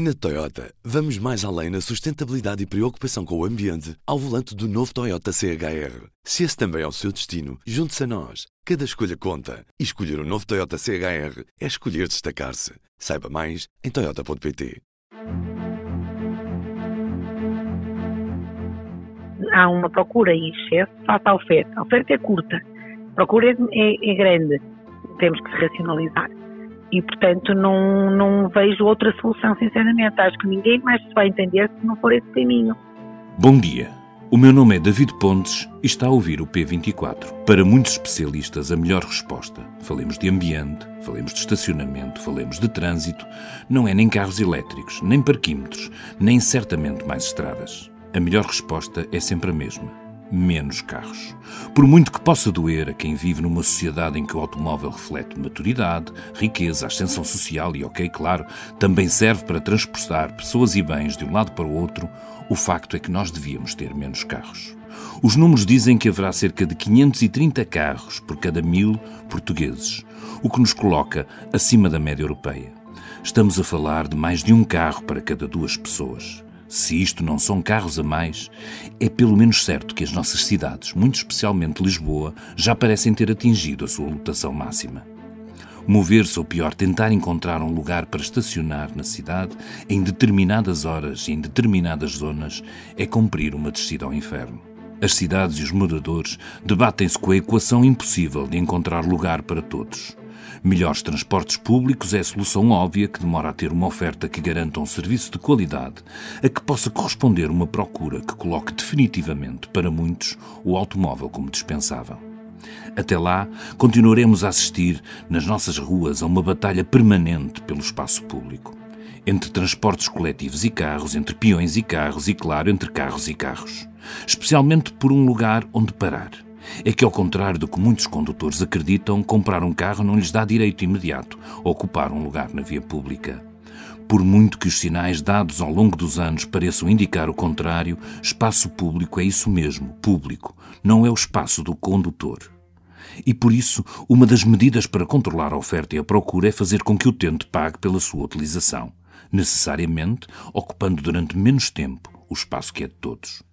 Na Toyota, vamos mais além na sustentabilidade e preocupação com o ambiente ao volante do novo Toyota CHR. Se esse também é o seu destino, junte-se a nós. Cada escolha conta. E escolher o um novo Toyota CHR é escolher destacar-se. Saiba mais em Toyota.pt. Há uma procura em excesso face à oferta. A oferta é curta, a procura é, é grande. Temos que racionalizar e, portanto, não, não vejo outra solução, sinceramente. Acho que ninguém mais se vai entender se não for esse caminho. Bom dia. O meu nome é David Pontes e está a ouvir o P24. Para muitos especialistas, a melhor resposta, falemos de ambiente, falemos de estacionamento, falemos de trânsito, não é nem carros elétricos, nem parquímetros, nem certamente mais estradas. A melhor resposta é sempre a mesma menos carros. Por muito que possa doer a quem vive numa sociedade em que o automóvel reflete maturidade, riqueza, ascensão social e, ok, claro, também serve para transportar pessoas e bens de um lado para o outro, o facto é que nós devíamos ter menos carros. Os números dizem que haverá cerca de 530 carros por cada mil portugueses, o que nos coloca acima da média europeia. Estamos a falar de mais de um carro para cada duas pessoas. Se isto não são carros a mais, é pelo menos certo que as nossas cidades, muito especialmente Lisboa, já parecem ter atingido a sua lotação máxima. Mover-se, ou pior, tentar encontrar um lugar para estacionar na cidade em determinadas horas e em determinadas zonas é cumprir uma descida ao inferno. As cidades e os moradores debatem-se com a equação impossível de encontrar lugar para todos. Melhores transportes públicos é a solução óbvia que demora a ter uma oferta que garanta um serviço de qualidade, a que possa corresponder uma procura que coloque definitivamente, para muitos, o automóvel como dispensável. Até lá, continuaremos a assistir nas nossas ruas a uma batalha permanente pelo espaço público. Entre transportes coletivos e carros, entre peões e carros e, claro, entre carros e carros. Especialmente por um lugar onde parar é que, ao contrário do que muitos condutores acreditam, comprar um carro não lhes dá direito imediato a ocupar um lugar na via pública. Por muito que os sinais dados ao longo dos anos pareçam indicar o contrário, espaço público é isso mesmo, público, não é o espaço do condutor. E por isso, uma das medidas para controlar a oferta e a procura é fazer com que o utente pague pela sua utilização, necessariamente ocupando durante menos tempo o espaço que é de todos.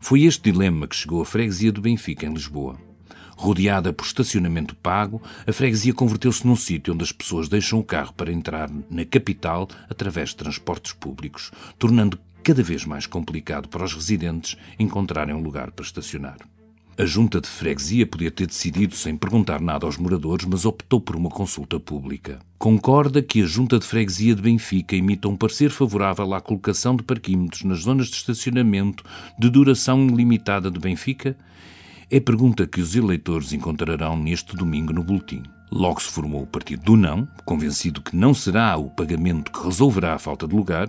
Foi este dilema que chegou à freguesia do Benfica, em Lisboa. Rodeada por estacionamento pago, a freguesia converteu-se num sítio onde as pessoas deixam o carro para entrar na capital através de transportes públicos, tornando cada vez mais complicado para os residentes encontrarem um lugar para estacionar. A junta de freguesia podia ter decidido sem perguntar nada aos moradores, mas optou por uma consulta pública. Concorda que a junta de freguesia de Benfica emita um parecer favorável à colocação de parquímetros nas zonas de estacionamento de duração ilimitada de Benfica? É pergunta que os eleitores encontrarão neste domingo no boletim. Logo se formou o partido do não, convencido que não será o pagamento que resolverá a falta de lugar,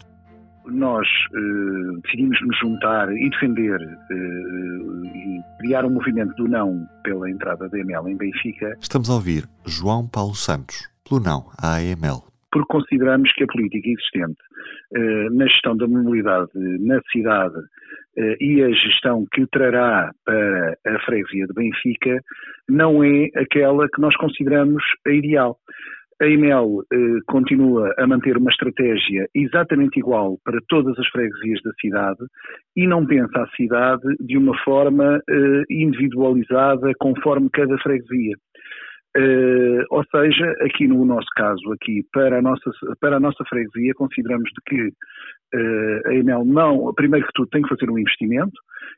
nós eh, decidimos nos juntar e defender eh, e criar um movimento do não pela entrada da AML em Benfica. Estamos a ouvir João Paulo Santos, pelo não à AML. Porque consideramos que a política existente eh, na gestão da mobilidade na cidade e a gestão que trará para a freguesia de Benfica não é aquela que nós consideramos a ideal. A EML eh, continua a manter uma estratégia exatamente igual para todas as freguesias da cidade e não pensa a cidade de uma forma eh, individualizada conforme cada freguesia. Uh, ou seja, aqui no nosso caso, aqui para a nossa, para a nossa freguesia, consideramos de que uh, a EML não, primeiro que tudo, tem que fazer um investimento,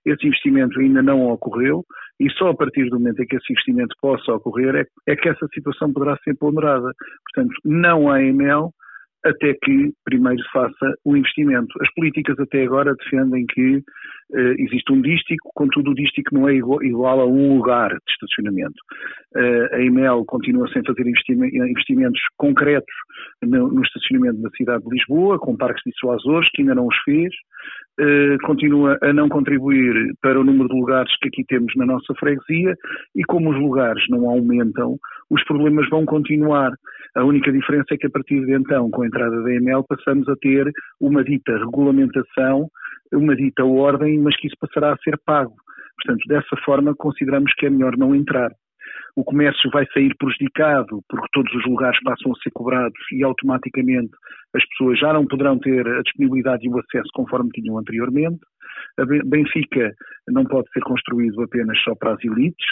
esse investimento ainda não ocorreu e só a partir do momento em que esse investimento possa ocorrer é, é que essa situação poderá ser ponderada. Portanto, não há EML até que primeiro faça o investimento. As políticas até agora defendem que Uh, existe um dístico, contudo o dístico não é igual, igual a um lugar de estacionamento. Uh, a EML continua sem fazer investimentos concretos no, no, estacionamento da cidade de Lisboa, com parques dissuasores, que ainda não os fez, uh, continua a não contribuir para o número de lugares que aqui temos na nossa freguesia e como os lugares não aumentam, os problemas vão continuar. A única diferença é que a partir de então, com a entrada da EML, passamos a ter uma dita regulamentação uma dita ordem, mas que isso passará a ser pago. Portanto, dessa forma, consideramos que é melhor não entrar. o comércio vai sair prejudicado porque todos os lugares passam a ser cobrados e automaticamente as pessoas já não poderão ter a disponibilidade e o acesso conforme tinham anteriormente. A Benfica não pode ser construído apenas só para as elites.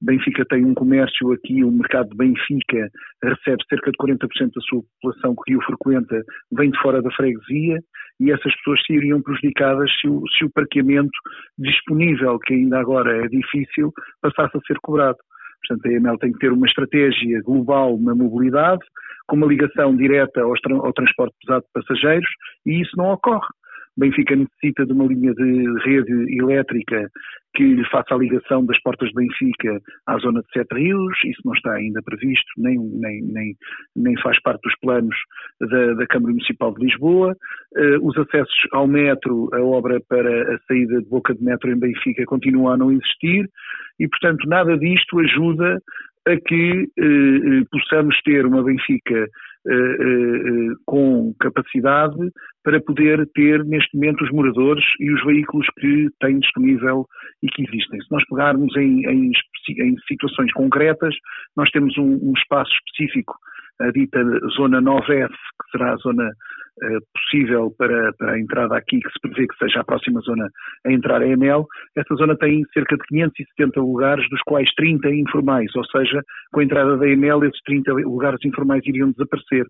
Benfica tem um comércio aqui, o mercado de Benfica recebe cerca de 40% da sua população que o frequenta, vem de fora da freguesia e essas pessoas seriam prejudicadas se o, se o parqueamento disponível, que ainda agora é difícil, passasse a ser cobrado. Portanto, a EML tem que ter uma estratégia global na mobilidade, com uma ligação direta ao, ao transporte pesado de passageiros, e isso não ocorre. Benfica necessita de uma linha de rede elétrica que lhe faça a ligação das portas de Benfica à zona de Sete Rios, isso não está ainda previsto, nem, nem, nem, nem faz parte dos planos da, da Câmara Municipal de Lisboa. Uh, os acessos ao metro, a obra para a saída de boca de metro em Benfica continua a não existir e, portanto, nada disto ajuda a que uh, possamos ter uma Benfica com capacidade para poder ter neste momento os moradores e os veículos que têm disponível e que existem. Se nós pegarmos em, em, em situações concretas, nós temos um, um espaço específico a dita zona 9F, que será a zona uh, possível para, para, a entrada aqui, que se prevê que seja a próxima zona a entrar a EML, essa zona tem cerca de 570 lugares, dos quais 30 informais, ou seja, com a entrada da EML esses 30 lugares informais iriam desaparecer.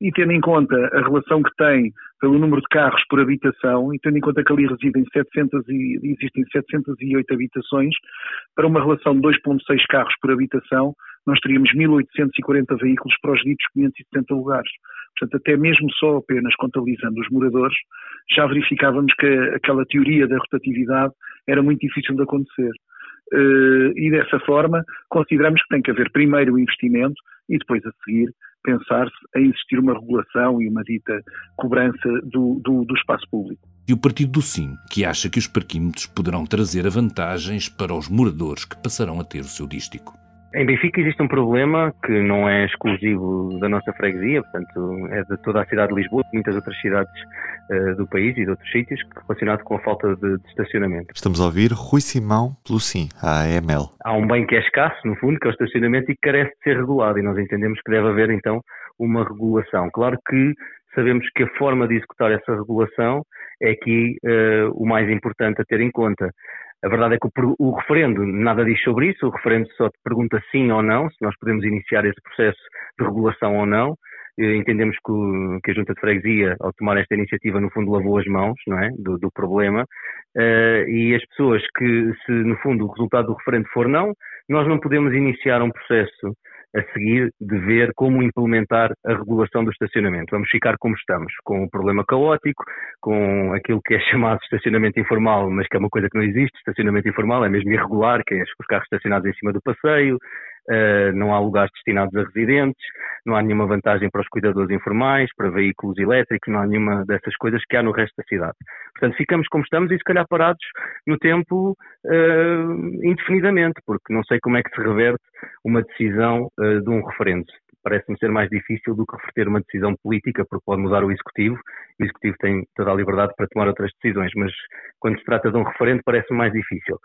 E tendo em conta a relação que tem pelo número de carros por habitação, e tendo em conta que ali residem 700 e, existem 708 habitações, para uma relação de 2.6 carros por habitação, nós teríamos 1.840 veículos para os ditos 570 lugares. Portanto, até mesmo só apenas contabilizando os moradores, já verificávamos que aquela teoria da rotatividade era muito difícil de acontecer. Eh, e dessa forma, consideramos que tem que haver primeiro o investimento e depois a seguir pensar-se em existir uma regulação e uma dita cobrança do, do, do espaço público. E o partido do Sim, que acha que os parquímetros poderão trazer vantagens para os moradores que passarão a ter o seu dístico. Em Benfica existe um problema que não é exclusivo da nossa freguesia, portanto é de toda a cidade de Lisboa, de muitas outras cidades uh, do país e de outros sítios, relacionado com a falta de, de, estacionamento. Estamos a ouvir Rui Simão pelo Sim, a AML. Há um bem que é escasso, no fundo, que é o estacionamento e que carece de ser regulado e nós entendemos que deve haver então uma regulação. Claro que sabemos que a forma de executar essa regulação é aqui uh, o mais importante a ter em conta. A verdade é que o, o, referendo nada diz sobre isso, o referendo só te pergunta sim ou não, se nós podemos iniciar esse processo de regulação ou não. Entendemos que, que a Junta de Freguesia, ao tomar esta iniciativa, no fundo lavou as mãos não é? do, do problema. Uh, e as pessoas que, se no fundo o resultado do referendo for não, nós não podemos iniciar um processo a seguir de ver como implementar a regulação do estacionamento. Vamos ficar como estamos, com o problema caótico, com aquilo que é chamado estacionamento informal, mas que é uma coisa que não existe. Estacionamento informal é mesmo irregular, que é os carros estacionados em cima do passeio, Uh, não há lugares destinados a residentes, não há nenhuma vantagem para os cuidadores informais, para veículos elétricos, não há nenhuma dessas coisas que há no resto da cidade. Portanto, ficamos como estamos e se calhar parados no tempo uh, indefinidamente, porque não sei como é que se reverte uma decisão uh, de um referendo. Parece-me ser mais difícil do que reverter uma decisão política, porque pode mudar o executivo. O executivo tem toda a liberdade para tomar outras decisões, mas quando se trata de um referendo parece-me mais difícil.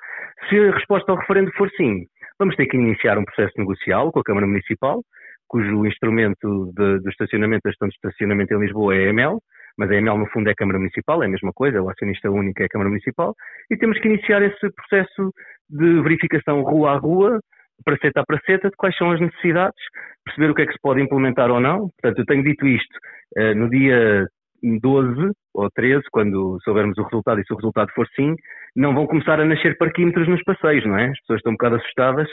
Se a resposta ao referendo for sim, vamos ter que iniciar um processo negocial com a Câmara Municipal, cujo instrumento de, de estacionamento, da gestão de estacionamento em Lisboa é a EML, mas a EML no fundo é a Câmara Municipal, é a mesma coisa, o acionista único é a Câmara Municipal, e temos que iniciar esse processo de verificação rua a rua, praceta a praceta, de quais são as necessidades, perceber o que é que se pode implementar ou não. Portanto, eu tenho dito isto uh, no dia 12 ou 13, quando soubermos o resultado, e se o resultado for sim, não vão começar a nascer parquímetros nos passeios, não é? As pessoas estão um bocado assustadas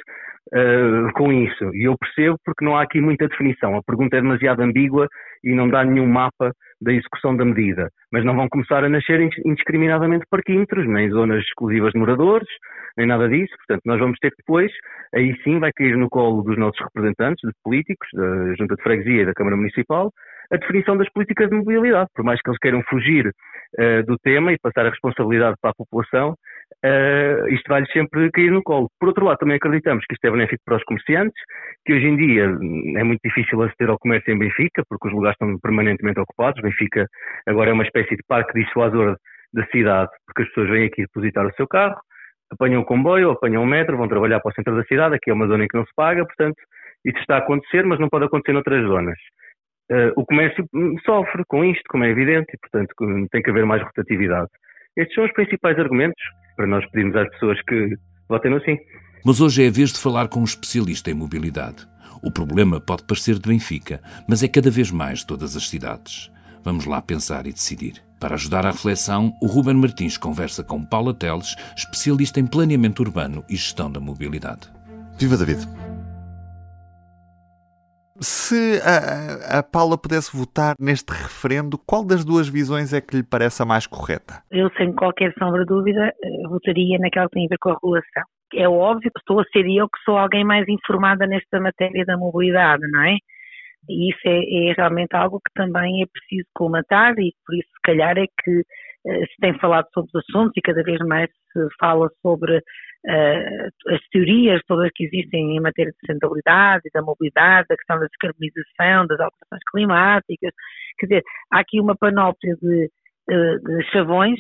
uh, com isso. E eu percebo porque não há aqui muita definição. A pergunta é demasiado ambígua e não dá nenhum mapa da execução da medida. Mas não vão começar a nascer indiscriminadamente parquímetros, nem zonas exclusivas de moradores, nem nada disso. Portanto, nós vamos ter que depois, aí sim vai cair no colo dos nossos representantes, de políticos, da Junta de Freguesia e da Câmara Municipal, a definição das políticas de mobilidade. Por mais que eles queiram fugir uh, do tema e passar a responsabilidade para a população, uh, isto vai-lhes sempre cair no colo. Por outro lado, também acreditamos que isto é benéfico para os comerciantes, que hoje em dia é muito difícil aceder ao comércio em Benfica, porque os lugares estão permanentemente ocupados. Benfica agora é uma espécie de parque dissuasor da cidade, porque as pessoas vêm aqui depositar o seu carro, apanham o comboio, apanham o metro, vão trabalhar para o centro da cidade, aqui é uma zona em que não se paga, portanto, isso está a acontecer, mas não pode acontecer noutras zonas. Uh, o comércio hum, sofre com isto, como é evidente, e, portanto, tem que haver mais rotatividade. Estes são os principais argumentos para nós pedirmos às pessoas que votem no sim. Mas hoje é a vez de falar com um especialista em mobilidade. O problema pode parecer de Benfica, mas é cada vez mais de todas as cidades. Vamos lá pensar e decidir. Para ajudar à reflexão, o Ruben Martins conversa com Paula Teles, especialista em planeamento urbano e gestão da mobilidade. Viva David! Se a, a, Paula pudesse votar neste referendo, qual das duas visões é que lhe parece a mais correta? Eu, sem qualquer sombra de dúvida, eh, votaria naquela que tem a ver com a regulação. É óbvio que estou a ser eu que sou alguém mais informada nesta matéria da mobilidade, não é? E isso é, é realmente algo que também é preciso colmatar e por isso, se calhar, é que se tem falado sobre os assuntos e cada vez mais se fala sobre uh, as teorias todas que existem em matéria de sustentabilidade, da mobilidade, da questão da descarbonização, das alterações climáticas. Quer dizer, há aqui uma panóplia de, uh, de chavões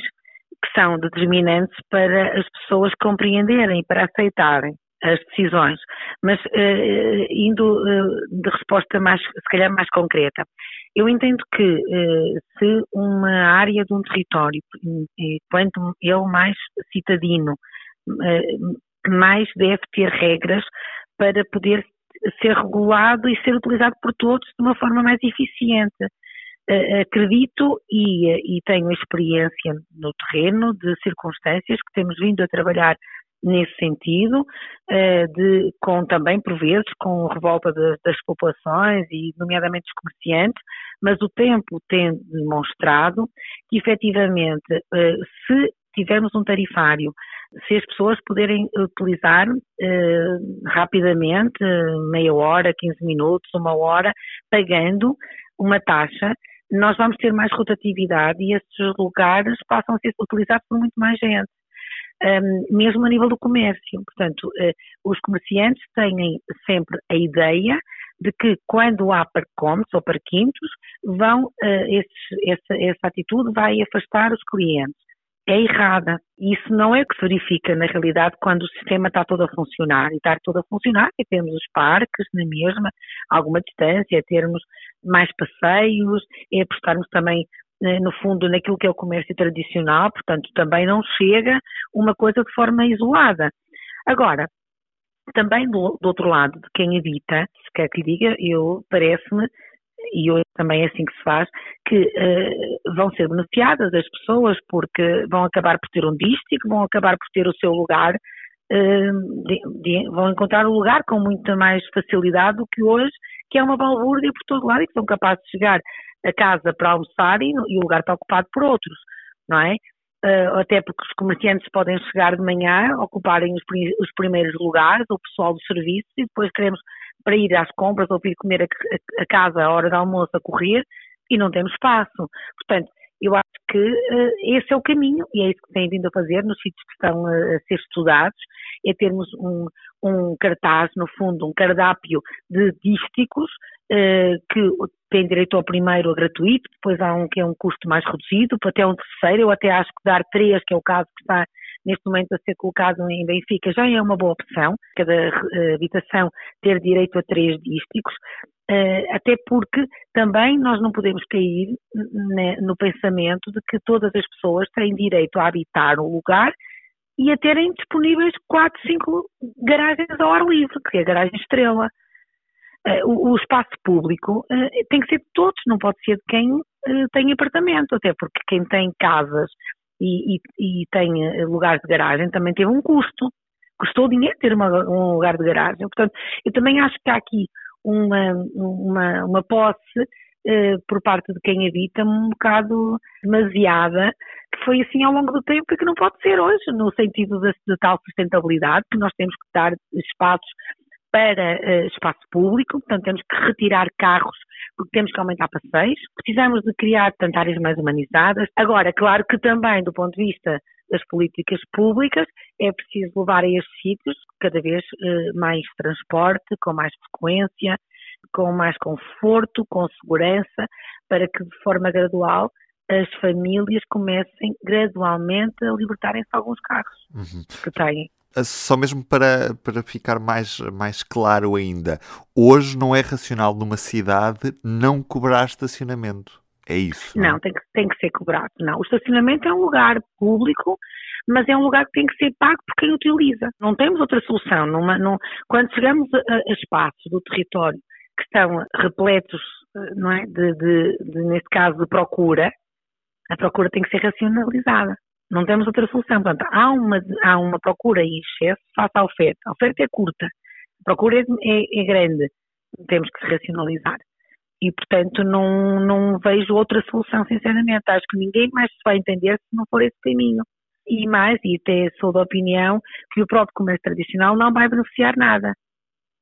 que são determinantes para as pessoas compreenderem, para aceitarem as decisões, mas uh, indo uh, de resposta mais, se calhar mais concreta, eu entendo que uh, se uma área de um território, quanto ele mais citadino, mais deve ter regras para poder ser regulado e ser utilizado por todos de uma forma mais eficiente. acredito e, e tenho experiência no terreno de circunstâncias que temos vindo a trabalhar nesse sentido, eh, de, com também, por vezes, com revolta de, das populações e, nomeadamente, dos comerciantes, mas o tempo tem demonstrado que, efetivamente, eh, se tivermos um tarifário, se as pessoas puderem utilizar eh, rapidamente, meia hora, 15 minutos, uma hora, pagando uma taxa, nós vamos ter mais rotatividade e esses lugares passam a ser utilizados por muito mais gente um, mesmo a nível do comércio. Portanto, uh, os comerciantes têm sempre a ideia de que quando há parcómetros ou parquintos, vão, uh, esses, essa, essa atitude vai afastar os clientes. É errada. Isso não é o que se verifica na realidade quando o sistema está todo a funcionar. E está todo a funcionar é termos os parques na mesma, alguma distância, é termos mais passeios, é apostarmos também no fundo, naquilo que é o comércio tradicional, portanto, também não chega uma coisa de forma isolada. Agora, também do, do outro lado, de quem habita, se quer que diga, eu parece-me, e hoje também é assim que se faz, que uh, vão ser beneficiadas as pessoas porque vão acabar por ter um dístico, vão acabar por ter o seu lugar, uh, de, de, vão encontrar o lugar com muita mais facilidade do que hoje, que é uma balbúrdia por todo lado e que são capazes de chegar a casa para almoçar e, e o lugar está ocupado por outros, não é? Uh, até porque os comerciantes podem chegar de manhã, ocuparem os, os, primeiros lugares, o pessoal dos serviços, e depois queremos para ir às compras ou para ir comer a, a, casa à hora do almoço a correr e não temos espaço. Portanto, eu acho que uh, esse é o caminho e é isso que tem vindo a fazer nos sítios que estão a, a ser estudados, é termos um, um, cartaz, no fundo, um cardápio de dísticos uh, que tem direito ao primeiro a gratuito, depois há um que é um custo mais reduzido, até um terceiro, eu até acho que dar três, que é o caso que está neste momento a ser colocado em Benfica, já é uma boa opção, cada uh, habitação ter direito a três dísticos, uh, até porque também nós não podemos cair no pensamento de que todas as pessoas têm direito a habitar um lugar e a terem disponíveis quatro, cinco garagens ao ar livre, que é a garagem estrela. Uh, o, o, espaço público uh, tem que ser de todos, não pode ser de quem uh, tem apartamento, até porque quem tem casas e, e, e tem lugares de garagem também teve um custo. Custou dinheiro ter uma, um lugar de garagem. Portanto, eu também acho que há aqui uma, uma, uma posse por parte de quem habita um bocado demasiada, que foi assim ao longo do tempo e que não pode ser hoje, no sentido de, de tal sustentabilidade, que nós temos que dar espaços para uh, espaço público, portanto temos que retirar carros porque temos que aumentar passeios, precisamos de criar portanto, áreas mais humanizadas. Agora, claro que também do ponto de vista das políticas públicas é preciso levar a estes sítios cada vez uh, mais transporte, com mais frequência, com mais conforto, com segurança, para que de forma gradual as famílias comecem gradualmente a libertarem-se alguns carros uhum. que têm. Só mesmo para, para ficar mais, mais claro ainda, hoje não é racional numa cidade não cobrar estacionamento. É isso? Não, não é? tem, que, tem que ser cobrado. Não, o estacionamento é um lugar público, mas é um lugar que tem que ser pago por quem utiliza. Não temos outra solução. Numa, num, quando chegamos a, a espaços do território que estão repletos, eh, não é, de, de, de, neste caso, de procura, a procura tem que ser racionalizada. Não temos outra solução. Portanto, há uma, há uma procura em excesso face à oferta. A oferta é curta, a procura é, é, é grande. Temos que racionalizar. E, portanto, não, não vejo outra solução, sinceramente. Acho que ninguém mais se vai entender se não for esse caminho. E mais, e até sou da opinião que o próprio comércio tradicional não vai beneficiar nada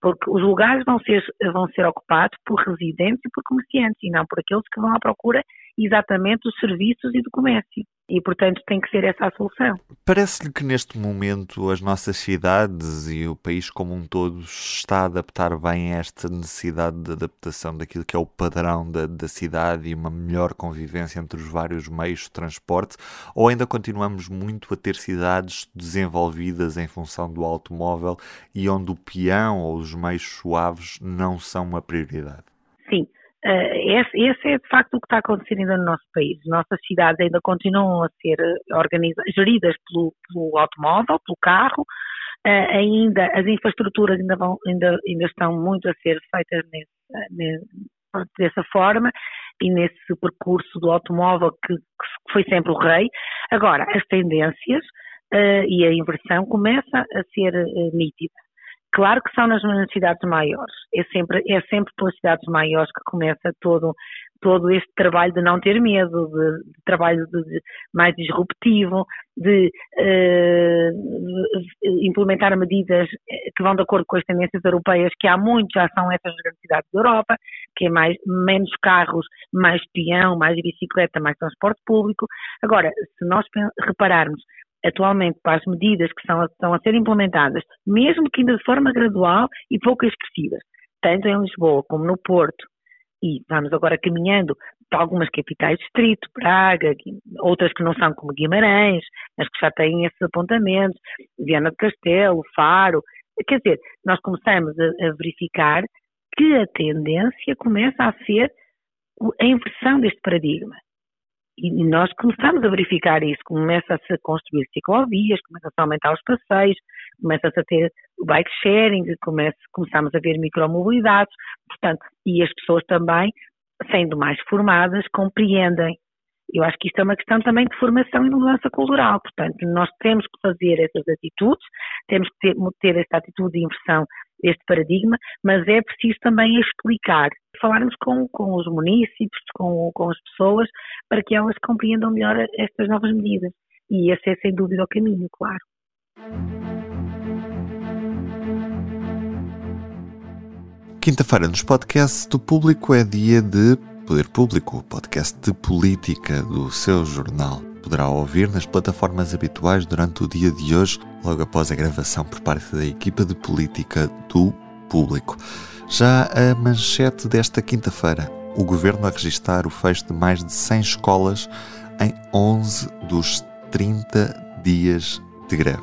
porque os lugares vão ser, vão ser ocupados por residentes e por comerciantes, e não por aqueles que vão à procura exatamente dos serviços e do comércio. E, portanto, tem que ser essa a solução. Parece-lhe que neste momento as nossas cidades e o país como um todo está a adaptar bem a esta necessidade de adaptação daquilo que é o padrão da, da cidade e uma melhor convivência entre os vários meios de transporte? Ou ainda continuamos muito a ter cidades desenvolvidas em função do automóvel e onde o peão ou os meios suaves não são uma prioridade? Sim, esse, esse, é de facto o que está a acontecer ainda no nosso país. Nossas cidades ainda continuam a ser eh, geridas pelo, pelo, automóvel, pelo carro, uh, ainda as infraestruturas ainda, vão, ainda, ainda, estão muito a ser feitas nesse, nesse, dessa forma e nesse percurso do automóvel que, que foi sempre o rei. Agora, as tendências uh, e a inversão começa a ser nítida. Claro que são nas cidades maiores, é sempre, é sempre pelas cidades maiores que começa todo, todo este trabalho de não ter medo, de, de trabalho de, de, mais disruptivo, de, uh, implementar medidas que vão de acordo com as tendências europeias, que há muito já são essas grandes cidades da Europa, que é mais, menos carros, mais peão, mais bicicleta, mais transporte público. Agora, se nós repararmos atualmente para as medidas que são, estão a ser implementadas, mesmo que ainda de forma gradual e pouco expressivas, tanto em Lisboa como no Porto, e vamos agora caminhando para algumas capitais de distrito, Braga, outras que não são como Guimarães, mas que já têm esses apontamentos, Viana do Castelo, Faro, quer dizer, nós começamos a, a verificar que a tendência começa a ser a inversão deste paradigma. E nós começamos a verificar isso, começa-se a construir ciclovias, começa-se a aumentar os passeios, começa-se a ter bike sharing, começa, começamos a ver micromobilidades, portanto, e as pessoas também, sendo mais formadas, compreendem. Eu acho que isto é uma questão também de formação e mudança cultural, portanto, nós temos que fazer essas atitudes, temos que ter, ter esta atitude de inversão este paradigma, mas é preciso também explicar, falarmos com, com os municípios, com, com as pessoas, para que elas compreendam melhor estas novas medidas. E esse é sem dúvida o caminho, claro. Quinta-feira nos podcasts do Público é dia de Poder Público, podcast de política do seu jornal poderá ouvir nas plataformas habituais durante o dia de hoje, logo após a gravação por parte da equipa de política do público. Já a manchete desta quinta-feira, o governo a registrar o fecho de mais de 100 escolas em 11 dos 30 dias de greve.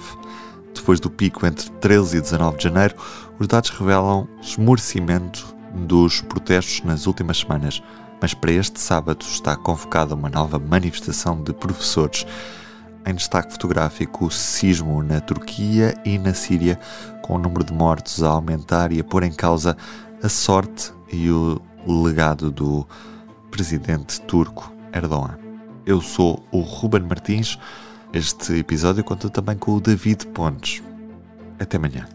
Depois do pico entre 13 e 19 de janeiro, os dados revelam esmorecimento dos protestos nas últimas semanas mas para este sábado está convocada uma nova manifestação de professores. Em destaque fotográfico, o sismo na Turquia e na Síria, com o número de mortos a aumentar e a pôr em causa a sorte e o legado do presidente turco Erdogan. Eu sou o Ruben Martins. Este episódio conta também com o David Pontes. Até amanhã.